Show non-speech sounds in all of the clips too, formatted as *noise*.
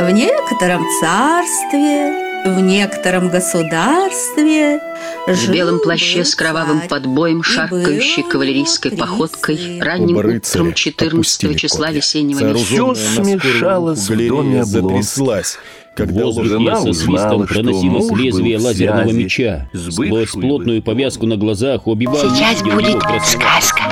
В некотором царстве, в некотором государстве В белом плаще с кровавым подбоем, шаркающей кавалерийской походкой, ранним утром 14 числа весеннего Все смешалось в доме затряслась. Когда жена со узнала, свистом что проносилось лезвие лазерного связи меча. с Сквозь плотную повязку на глазах убивал... Сейчас будет сказка.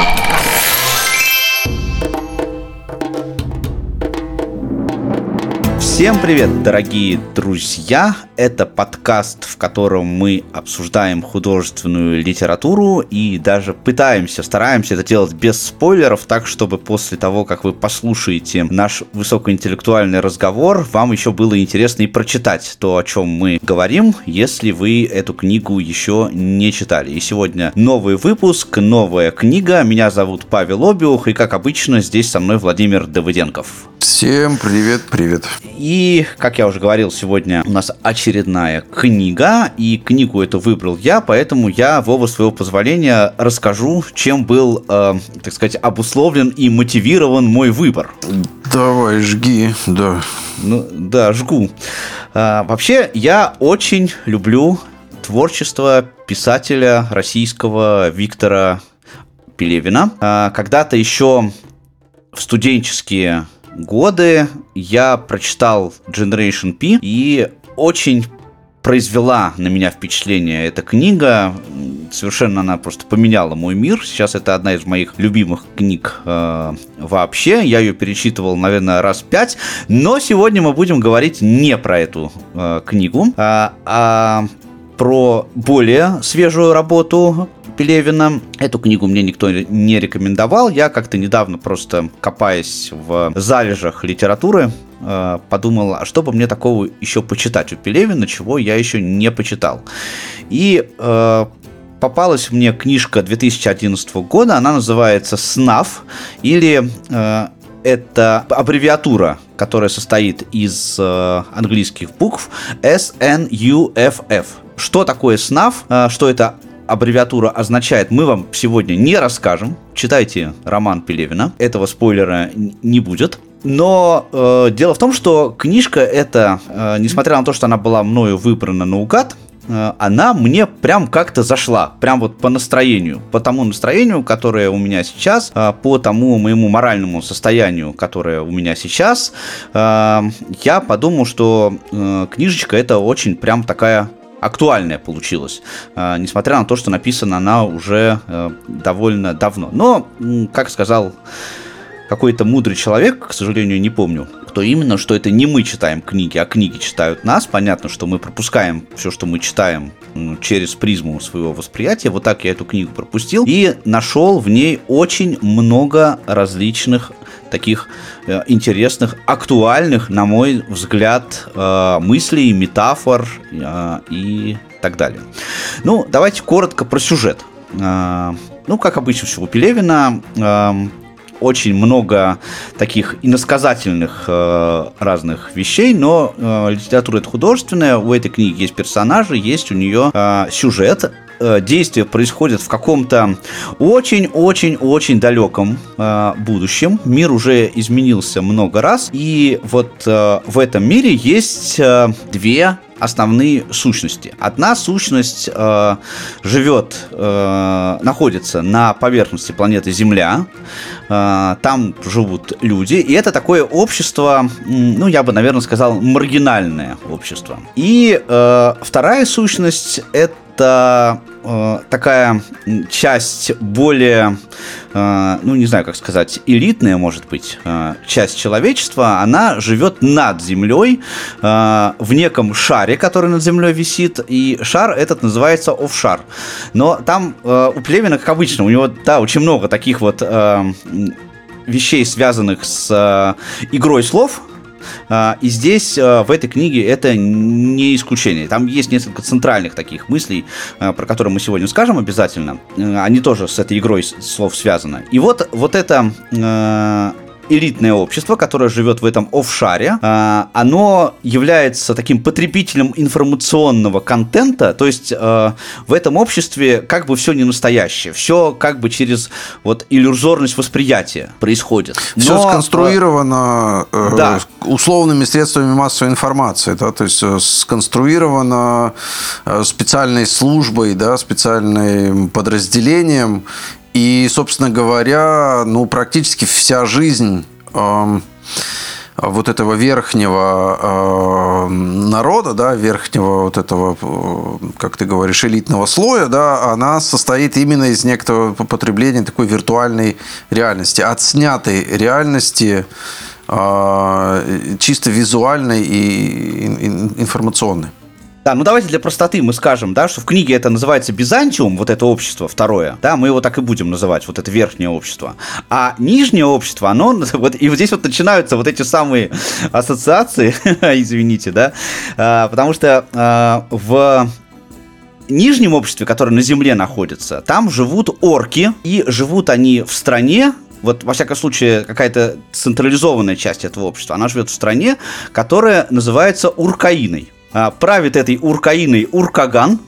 Всем привет, дорогие друзья! Это подкаст, в котором мы обсуждаем художественную литературу и даже пытаемся, стараемся это делать без спойлеров, так чтобы после того, как вы послушаете наш высокоинтеллектуальный разговор, вам еще было интересно и прочитать то, о чем мы говорим, если вы эту книгу еще не читали. И сегодня новый выпуск, новая книга. Меня зовут Павел Обиух, и как обычно здесь со мной Владимир Давыденков. Всем привет, привет. И, как я уже говорил, сегодня у нас очередная книга, и книгу эту выбрал я, поэтому я, Вова, своего позволения, расскажу, чем был, э, так сказать, обусловлен и мотивирован мой выбор. Давай, жги, да. Ну, да, жгу. А, вообще, я очень люблю творчество писателя российского Виктора Пелевина. А, когда-то еще в студенческие годы я прочитал Generation P и очень произвела на меня впечатление эта книга. Совершенно она просто поменяла мой мир. Сейчас это одна из моих любимых книг э, вообще. Я ее перечитывал, наверное, раз пять. Но сегодня мы будем говорить не про эту э, книгу, а, а про более свежую работу Пелевина. Эту книгу мне никто не рекомендовал. Я как-то недавно просто копаясь в залежах литературы, э, подумал, а что бы мне такого еще почитать у Пелевина, чего я еще не почитал. И э, попалась мне книжка 2011 года, она называется «СНАФ» или э, это аббревиатура, которая состоит из э, английских букв SNUFF. Что такое СНАФ, э, что это аббревиатура означает, мы вам сегодня не расскажем. Читайте роман Пелевина, этого спойлера не будет. Но э, дело в том, что книжка эта, э, несмотря на то, что она была мною выбрана наугад, э, она мне прям как-то зашла, прям вот по настроению, по тому настроению, которое у меня сейчас, э, по тому моему моральному состоянию, которое у меня сейчас, я подумал, что книжечка это очень прям такая актуальная получилась, э, несмотря на то, что написана она уже э, довольно давно. Но, как сказал какой-то мудрый человек, к сожалению, не помню, кто именно, что это не мы читаем книги, а книги читают нас. Понятно, что мы пропускаем все, что мы читаем через призму своего восприятия. Вот так я эту книгу пропустил и нашел в ней очень много различных таких интересных, актуальных, на мой взгляд, э, мыслей, метафор э, и так далее. Ну, давайте коротко про сюжет. Э, ну, как обычно, все у Пелевина э, очень много таких иносказательных э, разных вещей, но э, литература это художественная, у этой книги есть персонажи, есть у нее э, сюжет, э, действие происходит в каком-то очень-очень-очень далеком э, будущем. Мир уже изменился много раз, и вот э, в этом мире есть э, две основные сущности. Одна сущность э, живет, э, находится на поверхности планеты Земля. Э, там живут люди. И это такое общество, ну, я бы, наверное, сказал, маргинальное общество. И э, вторая сущность это э, такая часть более, э, ну не знаю, как сказать, элитная, может быть, э, часть человечества, она живет над землей в неком шаре, который над землей висит, и шар этот называется офшар. Но там у Племена, как обычно, у него, да, очень много таких вот вещей, связанных с игрой слов, И здесь, а, в этой книге, это не исключение. Там есть несколько центральных таких мыслей, а, про которые мы сегодня скажем обязательно. Э, Они тоже с этой игрой слов связаны. И вот, вот эта э, элитное общество, которое живет в этом офшаре, а, оно является таким потребителем информационного контента, то есть а, в этом обществе как бы все не настоящее, все как бы через вот иллюзорность восприятия происходит. Но, все сконструировано э, да. условными средствами массовой информации, да, то есть э, сконструировано э, специальной службой, да, специальным подразделением, и, собственно говоря, ну, практически вся жизнь э, вот этого верхнего э, народа, да, верхнего вот этого, как ты говоришь, элитного слоя, да, она состоит именно из некоторого потребления такой виртуальной реальности, отснятой реальности, э, чисто визуальной и информационной. Да, ну давайте для простоты мы скажем, да, что в книге это называется Бизантиум, вот это общество второе, да, мы его так и будем называть, вот это верхнее общество. А нижнее общество, оно, *laughs* вот, и вот здесь вот начинаются вот эти самые ассоциации, *laughs* извините, да, а, потому что а, в нижнем обществе, которое на земле находится, там живут орки, и живут они в стране, вот, во всяком случае, какая-то централизованная часть этого общества, она живет в стране, которая называется Уркаиной. А, правит этой Уркаиной Уркаган.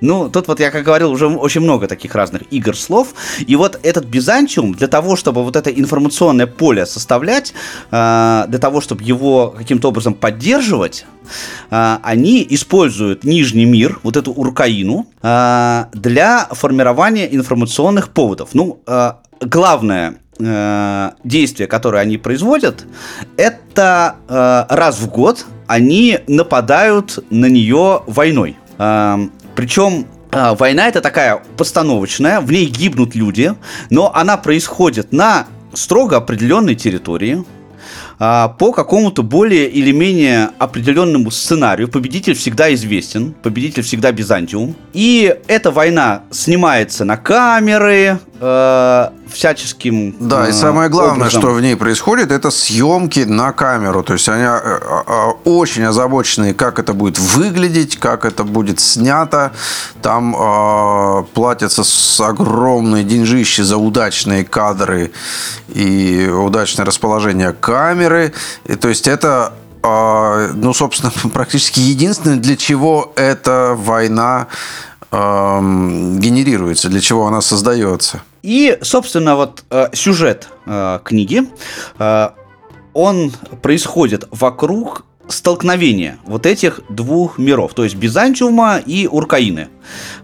Ну, тут вот я, как говорил, уже очень много таких разных игр слов. И вот этот Бизантиум, для того, чтобы вот это информационное поле составлять, а, для того, чтобы его каким-то образом поддерживать, а, они используют Нижний мир, вот эту Уркаину, для формирования информационных поводов. Ну, главное действие, которое они производят, это раз в год они нападают на нее войной. Причем а, Война это такая постановочная, в ней гибнут люди, но она происходит на строго определенной территории, а, по какому-то более или менее определенному сценарию. Победитель всегда известен, победитель всегда Бизантиум. И эта война снимается на камеры, э, всяческим Да, и самое главное, образом. что в ней происходит, это съемки на камеру. То есть они э, э, очень озабочены, как это будет выглядеть, как это будет снято. Там э, платятся с огромные деньжищи за удачные кадры и удачное расположение камеры. И, то есть это ну, собственно, *laughs* практически единственное, для чего эта война генерируется, для чего она создается. И, собственно, вот э, сюжет э, книги, э, он происходит вокруг столкновения вот этих двух миров, то есть Бизантиума и Уркаины.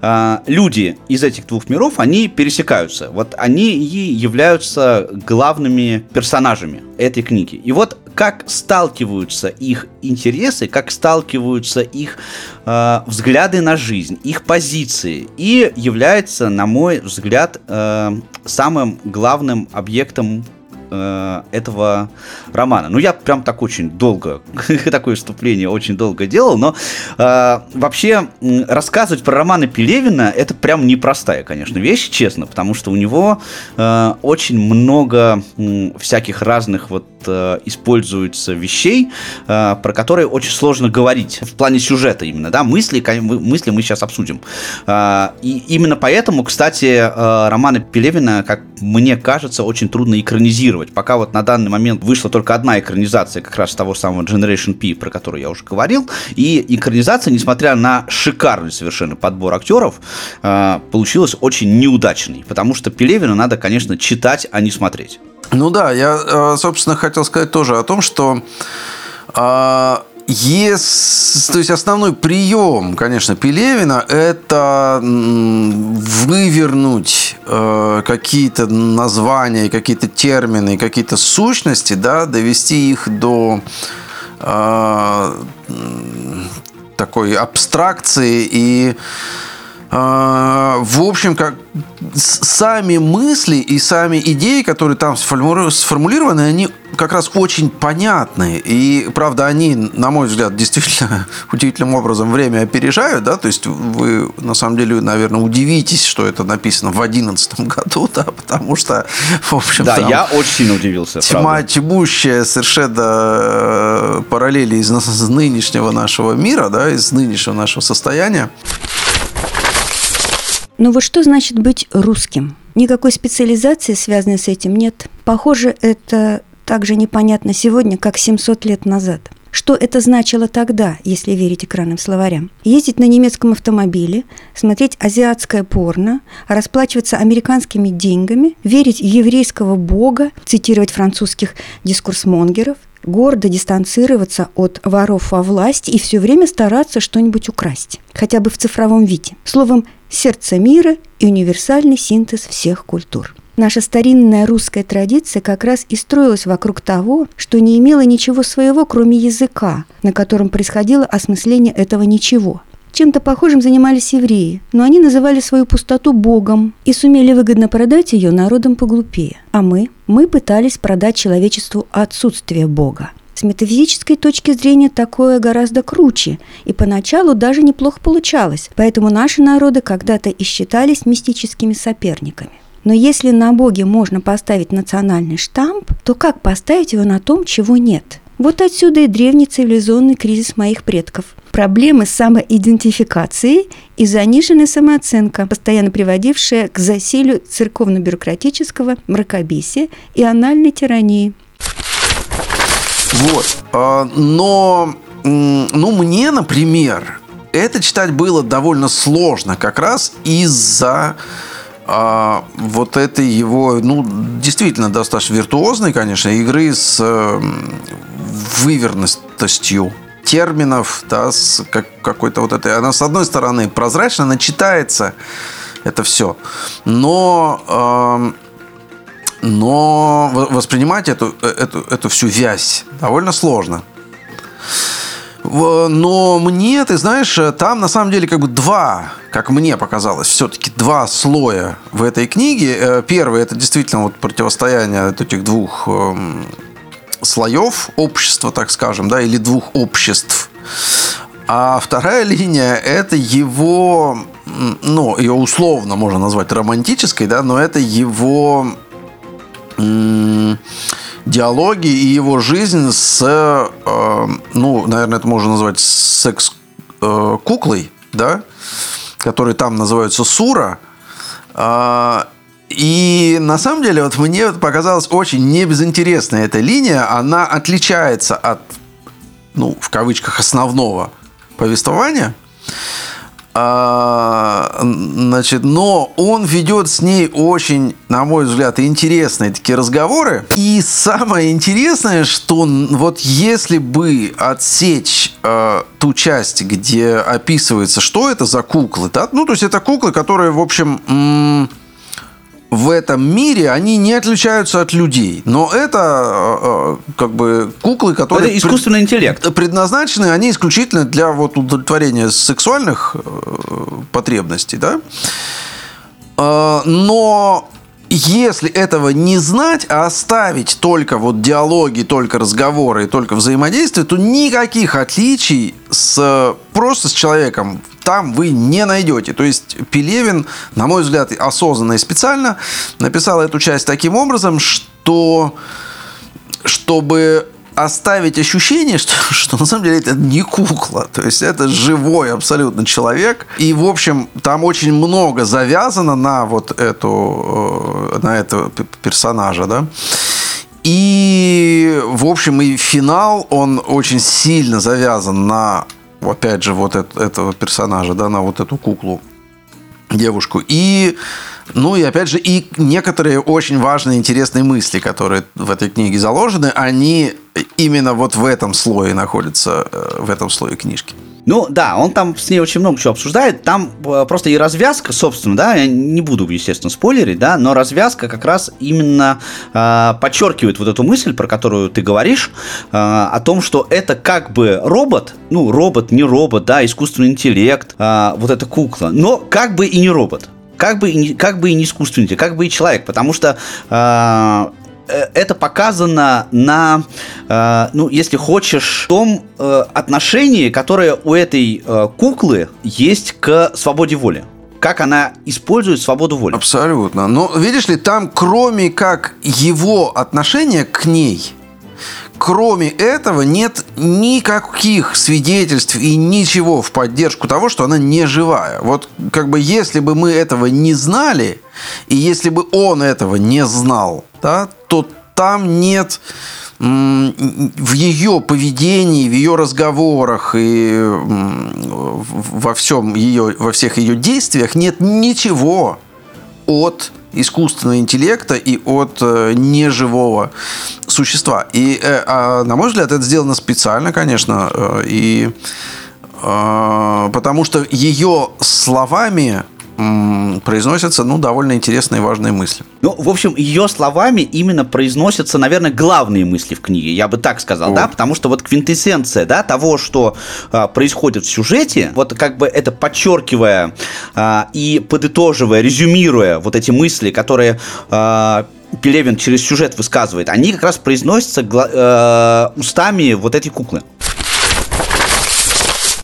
А, люди из этих двух миров, они пересекаются. Вот они и являются главными персонажами этой книги. И вот как сталкиваются их интересы, как сталкиваются их э, взгляды на жизнь, их позиции, и является, на мой взгляд, э, самым главным объектом э, этого романа. Ну, я прям так очень долго, *laughs* такое вступление очень долго делал, но э, вообще рассказывать про романы Пелевина это прям непростая, конечно, вещь, честно, потому что у него э, очень много всяких разных вот э, используется вещей, про которые очень сложно говорить в плане сюжета именно, да, мысли, мысли мы сейчас обсудим. И именно поэтому, кстати, романы Пелевина, как мне кажется, очень трудно экранизировать экранизировать. Пока вот на данный момент вышла только одна экранизация как раз того самого Generation P, про который я уже говорил. И экранизация, несмотря на шикарный совершенно подбор актеров, э, получилась очень неудачной. Потому что Пелевина надо, конечно, читать, а не смотреть. Ну да, я, э, собственно, хотел сказать тоже о том, что а, Yes, то есть основной прием, конечно, Пелевина – это вывернуть э, какие-то названия, какие-то термины, какие-то сущности, да, довести их до э, такой абстракции и в общем, как сами мысли и сами идеи, которые там сформулированы, они как раз очень понятны. И, правда, они, на мой взгляд, действительно *laughs* удивительным образом время опережают, да, то есть вы, на самом деле, наверное, удивитесь, что это написано в 2011 *laughs* году, да, потому что, в общем Да, я очень сильно удивился, Тьма правда. тьмущая совершенно э, параллели из *laughs* нынешнего нашего мира, да, из нынешнего нашего состояния. Ну вот что значит быть русским? Никакой специализации, связанной с этим, нет. Похоже, это так же непонятно сегодня, как 700 лет назад. Что это значило тогда, если верить экранным словарям? Ездить на немецком автомобиле, смотреть азиатское порно, расплачиваться американскими деньгами, верить еврейского бога, цитировать французских дискурсмонгеров, гордо дистанцироваться от воров во власти и все время стараться что-нибудь украсть, хотя бы в цифровом виде. Словом, сердце мира и универсальный синтез всех культур. Наша старинная русская традиция как раз и строилась вокруг того, что не имела ничего своего, кроме языка, на котором происходило осмысление этого ничего. Чем-то похожим занимались евреи, но они называли свою пустоту Богом и сумели выгодно продать ее народам поглупее. А мы? Мы пытались продать человечеству отсутствие Бога. С метафизической точки зрения такое гораздо круче, и поначалу даже неплохо получалось, поэтому наши народы когда-то и считались мистическими соперниками. Но если на Боге можно поставить национальный штамп, то как поставить его на том, чего нет? Вот отсюда и древний цивилизационный кризис моих предков. Проблемы с самоидентификацией и заниженная самооценка, постоянно приводившая к засилию церковно-бюрократического мракобесия и анальной тирании. Вот. А, но, ну, мне, например, это читать было довольно сложно как раз из-за а вот этой его, ну, действительно достаточно виртуозной, конечно, игры с э, выверенностью терминов, да, с как, какой-то вот этой... Она, с одной стороны, прозрачно, она читается, это все. Но... Э, но воспринимать эту, эту, эту всю вязь довольно сложно. Но мне, ты знаешь, там на самом деле как бы два, как мне показалось, все-таки два слоя в этой книге. Э, первый это действительно вот противостояние этих двух эм, слоев общества, так скажем, да, или двух обществ. А вторая линия – это его, ну, ее условно можно назвать романтической, да, но это его диалоги и его жизнь с, э, ну, наверное, это можно назвать секс-куклой, э, да, которые там называются Сура. Э, и на самом деле вот мне показалась очень небезынтересная эта линия. Она отличается от, ну, в кавычках, основного повествования – а, значит, но он ведет с ней очень, на мой взгляд, интересные такие разговоры. И самое интересное, что вот если бы отсечь э, ту часть, где описывается, что это за куклы, да, ну, то есть это куклы, которые, в общем, в этом мире они не отличаются от людей. Но это э, э, как бы куклы, которые... Это искусственный интеллект. Предназначены они исключительно для вот удовлетворения сексуальных э, потребностей, да? Но если этого не знать, а оставить только вот диалоги, только разговоры и только взаимодействие, то никаких отличий с просто с человеком там вы не найдете. То есть Пелевин, на мой взгляд, осознанно и специально написал эту часть таким образом, что чтобы оставить ощущение, *laughs* что, что на самом деле это не кукла, то есть это живой абсолютно человек. И, в общем, там очень много завязано на вот эту, э, на этого персонажа, да. И, в общем, и финал, он очень сильно завязан на опять же, вот это, этого персонажа, да, на вот эту куклу, девушку. И, ну и опять же, и некоторые очень важные, интересные мысли, которые в этой книге заложены, они именно вот в этом слое находятся, э, в этом слое книжки. Ну да, он там с ней очень много чего обсуждает. Там э, просто и развязка, собственно, да, я не буду, естественно, спойлерить, да, но развязка как раз именно э, подчеркивает вот эту мысль, про которую ты говоришь, э, о том, что это как бы робот, ну, робот, не робот, да, искусственный интеллект, э, вот эта кукла, но как бы и не робот как бы, как бы и не искусственный как бы и человек, потому что Э, это показано на, э, ну, если хочешь, том э, отношении, которое у этой куклы есть к свободе воли как она использует свободу воли. Абсолютно. Но видишь ли, там кроме как его отношения к ней, кроме этого нет никаких свидетельств и ничего в поддержку того, что она не живая. Вот как бы если бы мы этого не знали, и если бы он этого не знал, да, то там нет в ее поведении, в ее разговорах и во всем ее, во всех ее действиях нет ничего от искусственного интеллекта и от э, неживого существа. И, э, а, на мой взгляд, это сделано специально, конечно, э, и э, потому что ее словами произносятся, ну, довольно интересные и важные мысли. Ну, в общем, ее словами именно произносятся, наверное, главные мысли в книге, я бы так сказал, О. да, потому что вот квинтэссенция, да, того, что а, происходит в сюжете, вот как бы это подчеркивая а, и подытоживая, резюмируя вот эти мысли, которые а, Пелевин через сюжет высказывает, они как раз произносятся э, устами вот этой куклы.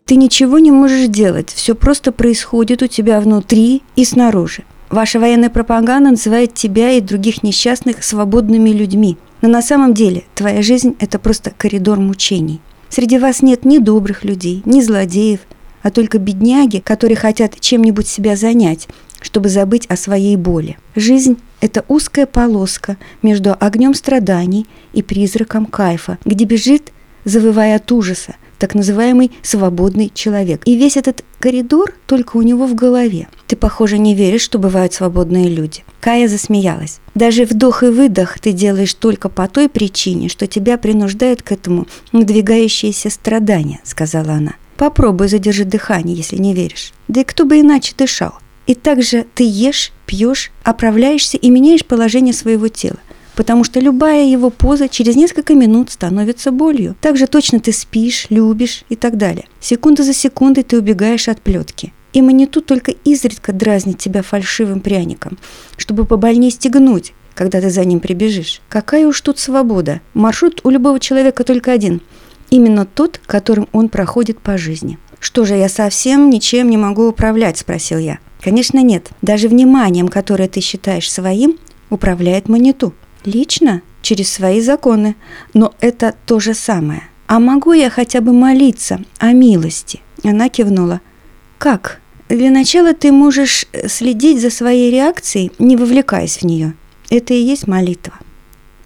Ты ничего не можешь делать, все просто происходит у тебя внутри и снаружи. Ваша военная пропаганда называет тебя и других несчастных свободными людьми. Но на самом деле твоя жизнь – это просто коридор мучений. Среди вас нет ни добрых людей, ни злодеев, а только бедняги, которые хотят чем-нибудь себя занять, чтобы забыть о своей боли. Жизнь – это узкая полоска между огнем страданий и призраком кайфа, где бежит, завывая от ужаса, так называемый свободный человек. И весь этот коридор только у него в голове. Ты, похоже, не веришь, что бывают свободные люди. Кая засмеялась. Даже вдох и выдох ты делаешь только по той причине, что тебя принуждают к этому надвигающиеся страдания, сказала она. Попробуй задержать дыхание, если не веришь. Да и кто бы иначе дышал. И также ты ешь, пьешь, оправляешься и меняешь положение своего тела потому что любая его поза через несколько минут становится болью. Также точно ты спишь, любишь и так далее. Секунда за секундой ты убегаешь от плетки. И маниту только изредка дразнит тебя фальшивым пряником, чтобы побольнее стегнуть, когда ты за ним прибежишь. Какая уж тут свобода. Маршрут у любого человека только один. Именно тот, которым он проходит по жизни. «Что же, я совсем ничем не могу управлять?» – спросил я. «Конечно нет. Даже вниманием, которое ты считаешь своим, управляет маниту. Лично через свои законы, но это то же самое. А могу я хотя бы молиться о милости? Она кивнула. Как? Для начала ты можешь следить за своей реакцией, не вовлекаясь в нее. Это и есть молитва.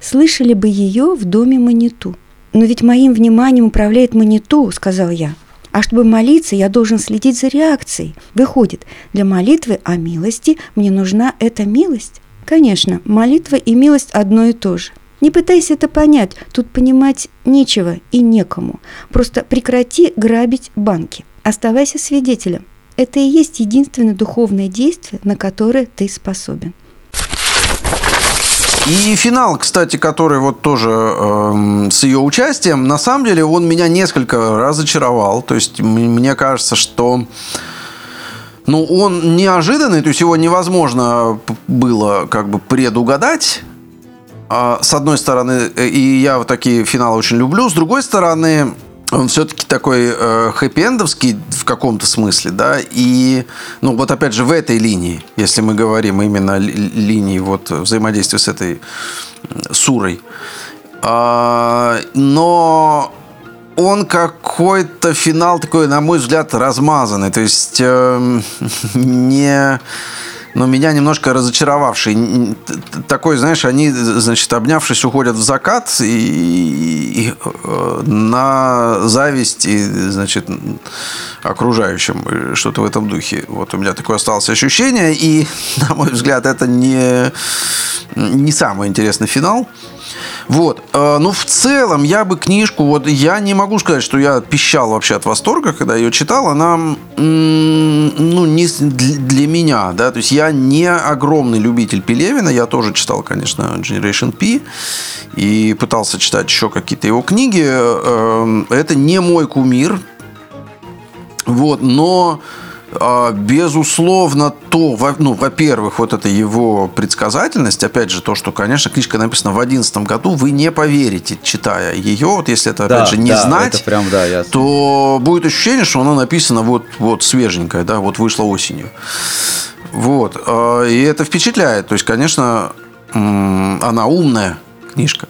Слышали бы ее в доме Маниту. Но ведь моим вниманием управляет Маниту, сказал я. А чтобы молиться, я должен следить за реакцией. Выходит, для молитвы о милости мне нужна эта милость. Конечно, молитва и милость одно и то же. Не пытайся это понять, тут понимать нечего и некому. Просто прекрати грабить банки. Оставайся свидетелем. Это и есть единственное духовное действие, на которое ты способен. И финал, кстати, который вот тоже э, с ее участием, на самом деле он меня несколько разочаровал. То есть мне кажется, что ну, он неожиданный, то есть его невозможно было как бы предугадать. А, с одной стороны, э, и я вот такие финалы очень люблю. С другой стороны, он все-таки такой э, хэппи-эндовский в каком-то смысле, да, и, ну, вот опять же в этой линии, если мы говорим именно ли, линии вот взаимодействия с этой сурой, а, но он какой-то финал такой, на мой взгляд, размазанный. То есть э, *laughs* не но меня немножко разочаровавший. Такой, знаешь, они, значит, обнявшись, уходят в закат и, и, и э, на зависть и, значит, окружающим, что-то в этом духе. Вот у меня такое осталось ощущение, и, *laughs* на мой взгляд, это не, не самый интересный финал. Вот. Э, ну, в целом, я бы книжку, вот я не могу сказать, что я пищал вообще от восторга, когда ее читал. Она, ну, не для меня, да, то есть я не огромный любитель Пелевина, я тоже читал, конечно, Generation P и пытался читать еще какие-то его книги. Э, это не мой кумир, вот, но безусловно, то, ну, во-первых, вот это его предсказательность, опять же, то, что, конечно, книжка написана в 2011 году, вы не поверите, читая ее, вот если это, опять да, же, не да, знать, прям, да, ясно. то будет ощущение, что она написана вот, вот свеженькая, да, вот вышла осенью. Вот, а, и это впечатляет, то есть, конечно, она умная, книжка.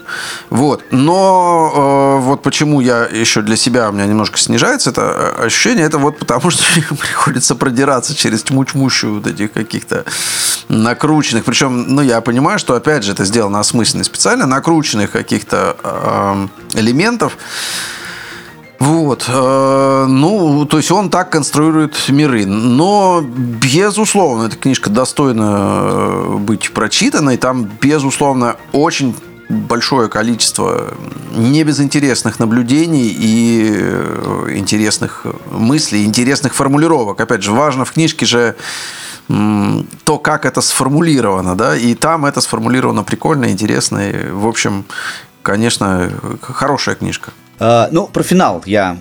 Вот. Но э, вот почему я еще для себя, у меня немножко снижается это ощущение, это вот потому, *laughs* что приходится продираться через тьму тьмущую вот этих каких-то накрученных. Причем, ну, я понимаю, что, опять же, это сделано осмысленно специально, накрученных каких-то э, элементов. Вот. Э, ну, то есть он так конструирует миры. Но, безусловно, эта книжка достойна э, быть прочитанной. Там, безусловно, очень большое количество не безинтересных наблюдений и э, интересных мыслей, интересных формулировок. Опять же, важно в книжке же то, как это сформулировано, да, и там это сформулировано прикольно, интересно, и, в общем, конечно, хорошая книжка. Uh, ну, про финал я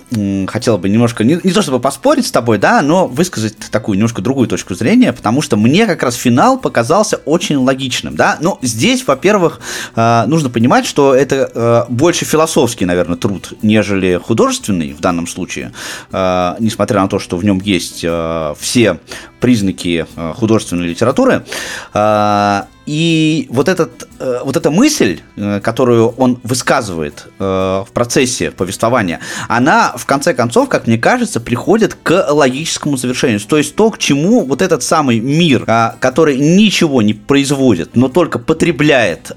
хотел бы немножко, не, не то чтобы поспорить с тобой, да, но высказать такую немножко другую точку зрения, потому что мне как раз финал показался очень логичным, да. Ну, здесь, во-первых, uh, нужно понимать, что это uh, больше философский, наверное, труд, нежели художественный в данном случае, несмотря на то, что в нем есть все признаки художественной литературы. И вот, этот, э, вот эта мысль, э, которую он высказывает э, в процессе повествования, она, в конце концов, как мне кажется, приходит к логическому завершению. То есть то, к чему вот этот самый мир, который ничего не производит, но только потребляет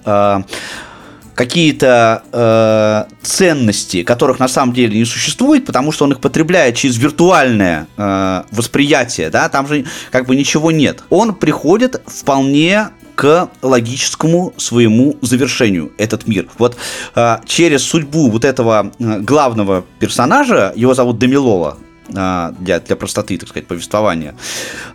какие-то э, ценности, которых на самом деле не существует, потому что он их потребляет через виртуальное э, восприятие, да, там же как бы ничего нет. Он приходит вполне к логическому своему завершению этот мир. Вот э, через судьбу вот этого э, главного персонажа, его зовут Демилола, а, для, для простоты, так сказать, повествования,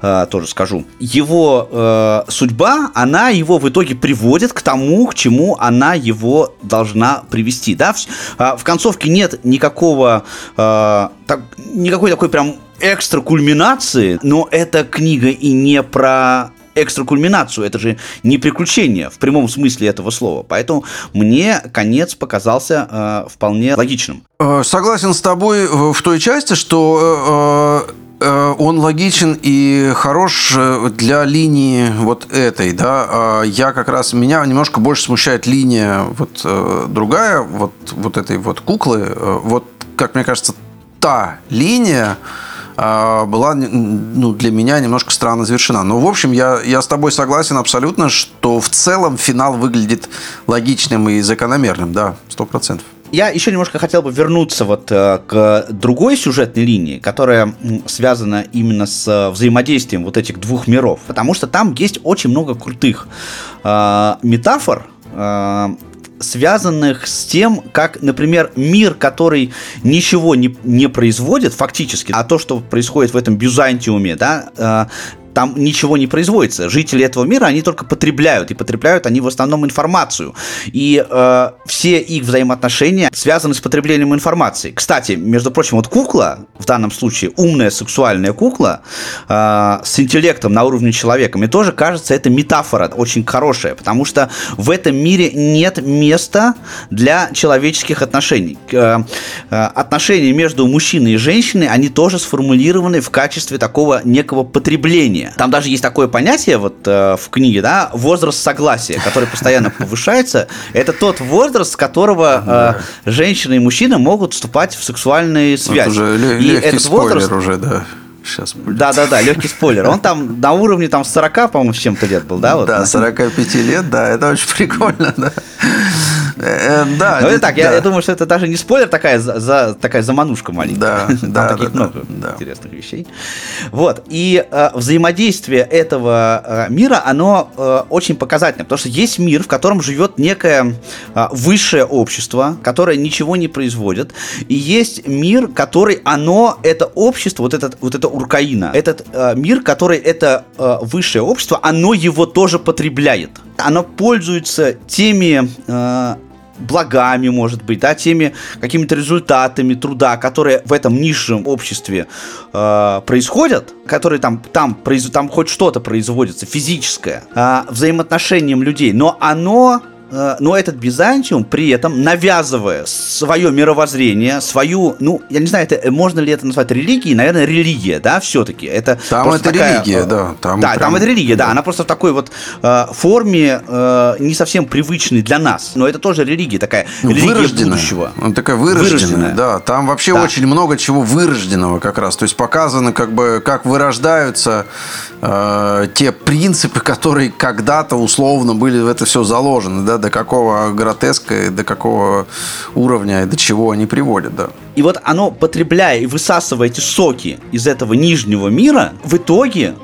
э, тоже скажу. Его э, судьба, она его в итоге приводит к тому, к чему она его должна привести. Да? В, э, в концовке нет никакого, э, так, никакой такой прям экстра кульминации, но эта книга и не про экстракульминацию. Это же не приключение в прямом смысле этого слова. Поэтому мне конец показался э, вполне логичным. Э, согласен с тобой в той части, что э, э, он логичен и хорош для линии вот этой, да. А я как раз меня немножко больше смущает линия вот другая, вот вот этой вот куклы, вот как мне кажется та линия, была ну, для меня немножко странно завершена. Но, в общем, я, я с тобой согласен абсолютно, что в целом финал выглядит логичным и закономерным, да, сто процентов. Я еще немножко хотел бы вернуться вот э, к другой сюжетной линии, которая связана именно с э, взаимодействием вот этих двух миров, потому что там есть очень много крутых э, метафор, э, связанных с тем, как, например, мир, который ничего не, не производит фактически, а то, что происходит в этом Бюзантиуме, да, э, там ничего не производится. Жители этого мира, они только потребляют, и потребляют они в основном информацию. И э, все их взаимоотношения связаны с потреблением информации. Кстати, между прочим, вот кукла, в данном случае умная сексуальная кукла э, с интеллектом на уровне человека, мне тоже кажется, это метафора очень хорошая, потому что в этом мире нет места для человеческих отношений. Э, э, отношения между мужчиной и женщиной, они тоже сформулированы в качестве такого некого потребления согласия. Там даже есть такое понятие вот э, в книге, да, возраст согласия, который постоянно повышается. Это тот возраст, с которого э, женщина и мужчина могут вступать в сексуальные связи. уже и этот возраст уже, да сейчас будет. Да, да, да, легкий спойлер. Он там на уровне там 40, по-моему, с чем-то лет был, да? Вот, да, 45 лет, да, это очень *laughs* прикольно, да. Э, да, ну, так, я, я думаю, что это даже не спойлер, такая, за, такая заманушка маленькая. Да, *laughs* да, таких да, много да. интересных вещей. Вот, и э, взаимодействие этого э, мира, оно э, очень показательно, потому что есть мир, в котором живет некое э, высшее общество, которое ничего не производит, и есть мир, который, оно, это общество, вот, этот, вот это Уркаина, этот э, мир, который это э, высшее общество, оно его тоже потребляет. Оно пользуется теми э, благами, может быть, да, теми какими-то результатами труда, которые в этом низшем обществе э, происходят, которые там, там, произ, там хоть что-то производится, физическое, э, взаимоотношением людей, но оно но этот Византиум при этом навязывая свое мировоззрение, свою, ну, я не знаю, это можно ли это назвать религией, наверное, религия, да, все-таки. Это там это такая, религия, да. Там да, прям... там это религия, да. Она просто в такой вот э, форме э, не совсем привычной для нас, но это тоже религия такая, ну, религия вырожденная. будущего. Он такая вырожденная, вырожденная, да. Там вообще да. очень много чего вырожденного как раз. То есть показано, как бы, как вырождаются э, те принципы, которые когда-то условно были в это все заложены, да, до какого гротеска, до какого уровня и до чего они приводят, да. И вот оно, потребляя и высасывая эти соки из этого нижнего мира, в итоге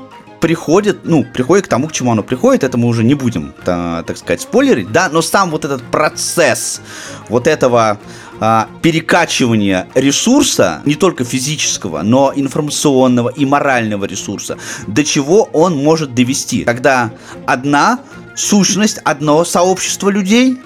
приходит, ну, приходит к тому, к чему оно приходит, это мы уже не будем, так сказать, спойлерить, да, но сам вот этот процесс вот этого а, перекачивания ресурса, не только физического, но информационного и морального ресурса, до чего он может довести, когда одна сущность, одно сообщество людей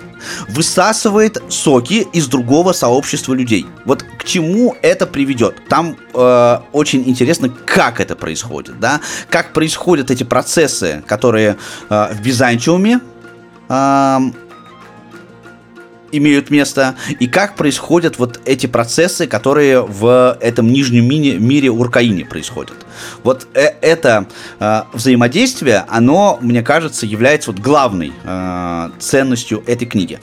высасывает соки из другого сообщества людей. Вот к чему это приведет? Там э, очень интересно, как это происходит, да? Как происходят эти процессы, которые э, в Византиуме э, имеют место, и как происходят вот эти процессы, которые в этом нижнем мире, мире Уркаине происходят. Вот э это э, взаимодействие, оно, мне кажется, является вот главной э, ценностью этой книги.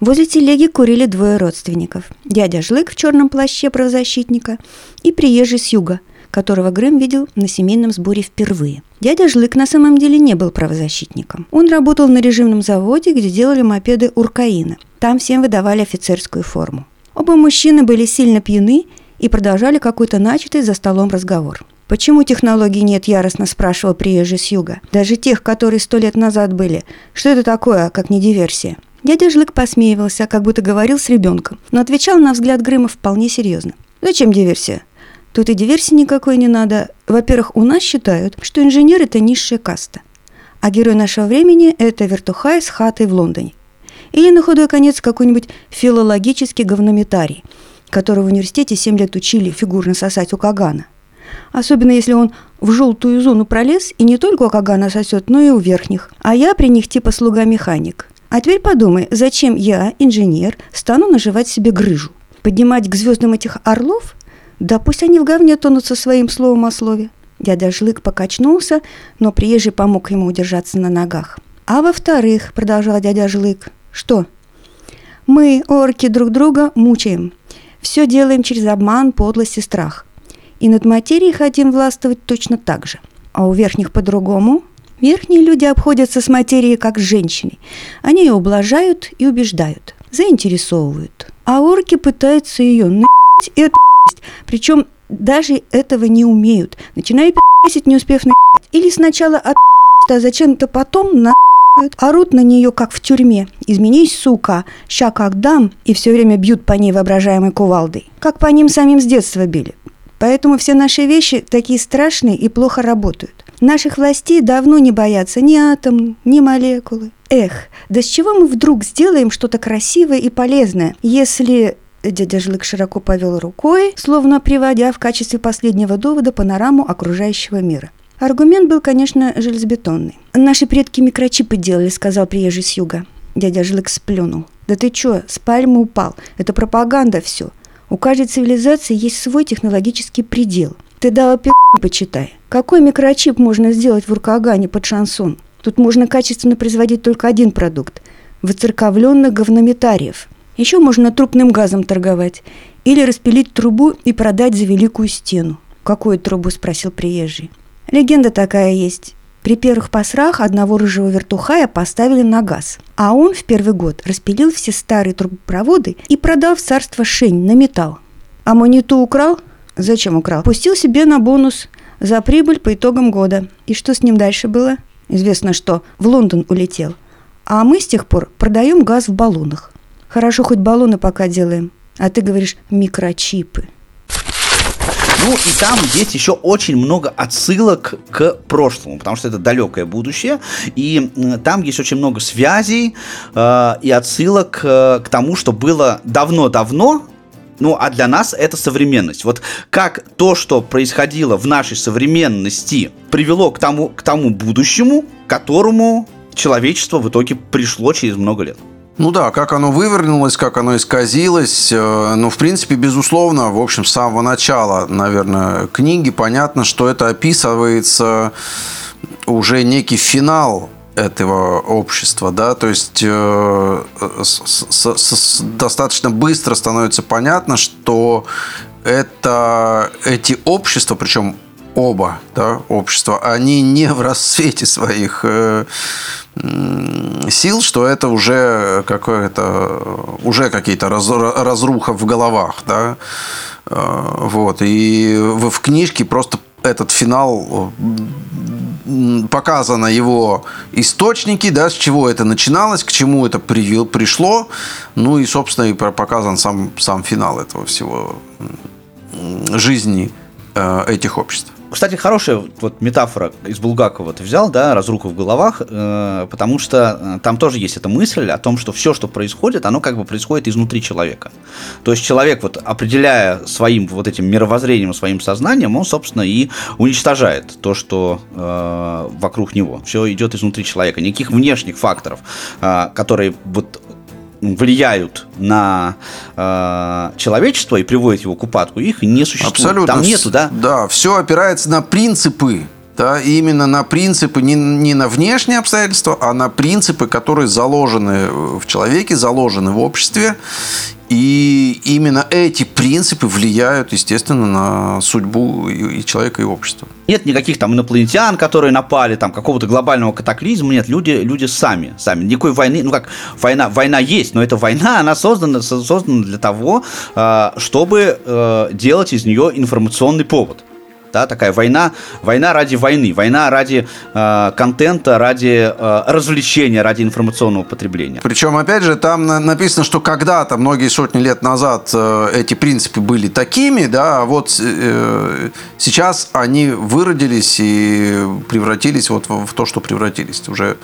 Возле телеги курили двое родственников. Дядя Жлык в черном плаще правозащитника и приезжий с юга, которого Грэм видел на семейном сборе впервые – Дядя Жлык на самом деле не был правозащитником. Он работал на режимном заводе, где делали мопеды Уркаина. Там всем выдавали офицерскую форму. Оба мужчины были сильно пьяны и продолжали какой-то начатый за столом разговор. «Почему технологий нет?» – яростно спрашивал приезжий с юга. «Даже тех, которые сто лет назад были. Что это такое, как не диверсия?» Дядя Жлык посмеивался, как будто говорил с ребенком, но отвечал на взгляд Грыма вполне серьезно. «Зачем диверсия? Тут и диверсии никакой не надо. Во-первых, у нас считают, что инженер – это низшая каста. А герой нашего времени – это вертухай с хатой в Лондоне. Или на худой конец какой-нибудь филологический говнометарий, которого в университете 7 лет учили фигурно сосать у Кагана. Особенно если он в желтую зону пролез и не только у Кагана сосет, но и у верхних. А я при них типа слуга-механик. А теперь подумай, зачем я, инженер, стану наживать себе грыжу? Поднимать к звездам этих орлов – да пусть они в говне тонут со своим словом о слове. Дядя Жлык покачнулся, но приезжий помог ему удержаться на ногах. А во-вторых, продолжал дядя Жлык, что? Мы, орки, друг друга мучаем. Все делаем через обман, подлость и страх. И над материей хотим властвовать точно так же. А у верхних по-другому. Верхние люди обходятся с материей как с женщиной. Они ее ублажают и убеждают, заинтересовывают. А орки пытаются ее на***ть и причем даже этого не умеют. Начинают пи***сить, не успев на Или сначала от а зачем-то потом на орут на нее, как в тюрьме. Изменись, сука, ща как дам, и все время бьют по ней воображаемой кувалдой. Как по ним самим с детства били. Поэтому все наши вещи такие страшные и плохо работают. Наших властей давно не боятся ни атом, ни молекулы. Эх, да с чего мы вдруг сделаем что-то красивое и полезное, если Дядя Жлык широко повел рукой, словно приводя в качестве последнего довода панораму окружающего мира. Аргумент был, конечно, железобетонный. «Наши предки микрочипы делали», — сказал приезжий с юга. Дядя Жлык сплюнул. «Да ты чё, с пальмы упал? Это пропаганда все. У каждой цивилизации есть свой технологический предел. Ты дала пи*** почитай. Какой микрочип можно сделать в Уркагане под шансон? Тут можно качественно производить только один продукт – выцерковленных говнометариев – еще можно трупным газом торговать или распилить трубу и продать за великую стену. «Какую трубу?» – спросил приезжий. Легенда такая есть. При первых посрах одного рыжего вертухая поставили на газ, а он в первый год распилил все старые трубопроводы и продал в царство Шень на металл. А монету украл? Зачем украл? Пустил себе на бонус за прибыль по итогам года. И что с ним дальше было? Известно, что в Лондон улетел. А мы с тех пор продаем газ в баллонах. Хорошо, хоть баллоны пока делаем. А ты говоришь микрочипы. Ну и там есть еще очень много отсылок к прошлому, потому что это далекое будущее, и там есть очень много связей э, и отсылок э, к тому, что было давно-давно, ну, а для нас это современность. Вот как то, что происходило в нашей современности, привело к тому, к тому будущему, к которому человечество в итоге пришло через много лет. Ну да, как оно вывернулось, как оно исказилось. Э, ну, в принципе, безусловно, в общем, с самого начала, наверное, книги понятно, что это описывается уже некий финал этого общества, да, то есть э, с, с, с, достаточно быстро становится понятно, что это эти общества, причем оба да, общества, они не в расцвете своих э, сил, что это уже какое-то уже какие-то раз, разруха в головах, да, э, вот и в, в книжке просто этот финал показано его источники, да, с чего это начиналось, к чему это привел, пришло, ну и, собственно, и показан сам, сам финал этого всего жизни э, этих обществ. Кстати, хорошая вот метафора из Булгакова ты взял, да, разруха в головах, э, потому что э, там тоже есть эта мысль о том, что все, что происходит, оно как бы происходит изнутри человека. То есть человек, вот определяя своим вот этим мировоззрением, своим сознанием, он, собственно, и уничтожает то, что э, вокруг него. Все идет изнутри человека. Никаких внешних факторов, э, которые вот влияют на э, человечество и приводят его к упадку, их не существует. Абсолютно. Там нету, да? Да, все опирается на принципы. Да, именно на принципы, не, не на внешние обстоятельства, а на принципы, которые заложены в человеке, заложены в обществе. И именно эти принципы влияют, естественно, на судьбу и человека, и общества. Нет никаких там инопланетян, которые напали, там какого-то глобального катаклизма. Нет, люди, люди сами, сами. Никакой войны, ну как, война, война есть, но эта война, *laughs* она создана, создана для того, а, чтобы э, делать из нее информационный повод да, такая война, война ради войны, война ради э, контента, ради э, развлечения, ради информационного потребления. Причем, опять же, там написано, что когда-то, многие сотни лет назад, э, эти принципы были такими, да, а вот э, сейчас они выродились и превратились вот в, в то, что превратились, уже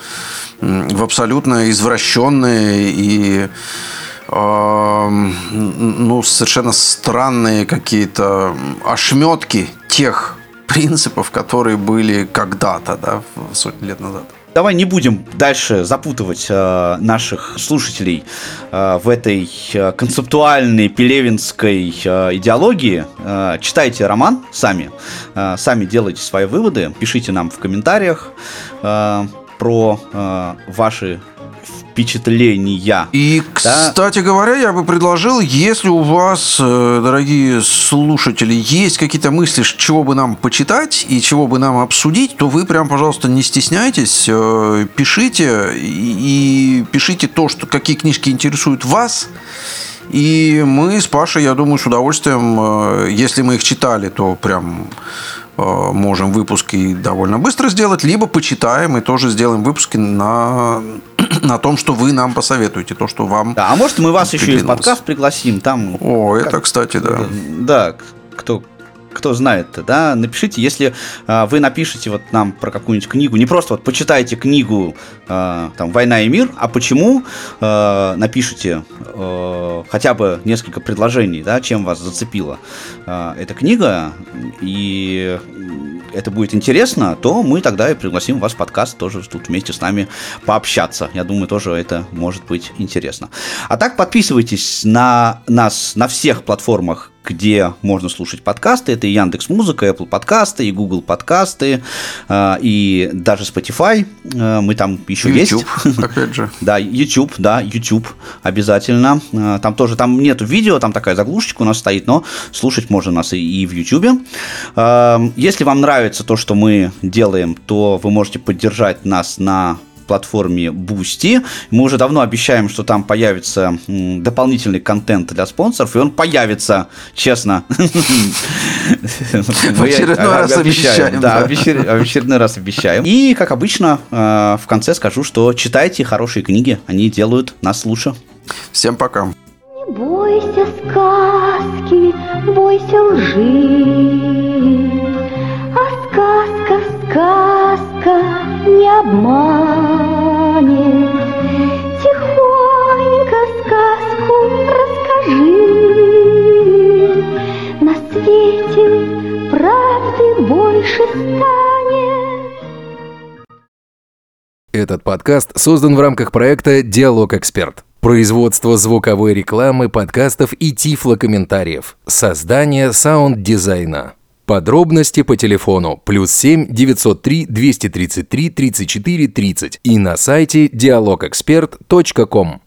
в абсолютно извращенные и ну, совершенно странные какие-то ошметки тех принципов, которые были когда-то, да, сотни лет назад. Давай не будем дальше запутывать э, наших слушателей э, в этой э, концептуальной пелевинской э, идеологии. Э, читайте роман сами, э, сами делайте свои выводы, пишите нам в комментариях э, про э, ваши впечатления. И, да? кстати говоря, я бы предложил, если у вас, э, дорогие слушатели, есть какие-то мысли, чего бы нам почитать и чего бы нам обсудить, то вы прям, пожалуйста, не стесняйтесь, э, пишите и, пишите то, что какие книжки интересуют вас. И мы с Пашей, я думаю, с удовольствием, э, если мы их читали, то прям можем выпуски довольно быстро сделать, либо почитаем и тоже сделаем выпуски на *clears throat* на том, что вы нам посоветуете, то, что вам. Да, а может, мы вас еще и в подкаст пригласим там. О, как... это, кстати, да. Да, кто кто знает, да, напишите, если э, вы напишите вот нам про какую-нибудь книгу, не просто вот почитайте книгу э, там «Война и мир», а почему э, напишите э, хотя бы несколько предложений, да, чем вас зацепила э, эта книга, и это будет интересно, то мы тогда и пригласим вас в подкаст тоже тут вместе с нами пообщаться. Я думаю, тоже это может быть интересно. А так подписывайтесь на нас на всех платформах, где можно слушать подкасты. Это и Яндекс Музыка, и Apple подкасты, и Google подкасты, э, и даже Spotify. Э, мы там еще YouTube, есть. опять же. *laughs* Да, YouTube, да, YouTube обязательно. Э, там тоже, там нету видео, там такая заглушечка у нас стоит, но слушать можно нас и в YouTube. Если вам нравится то, что мы делаем, то вы можете поддержать нас на платформе Boosty. Мы уже давно обещаем, что там появится дополнительный контент для спонсоров, и он появится, честно. *laughs* В очередной раз обещаем. Да, в очередной раз обещаем. И, как обычно, э, в конце скажу, что читайте хорошие книги, они делают нас лучше. Всем пока. Не бойся сказки, бойся лжи, а сказка, сказка не обманет. Тихонько сказку расскажи, на свете правды больше станет. Этот подкаст создан в рамках проекта «Диалог Эксперт». Производство звуковой рекламы, подкастов и тифлокомментариев. Создание саунд-дизайна. Подробности по телефону плюс 7 903 233 34 30 и на сайте dialogexpert.com.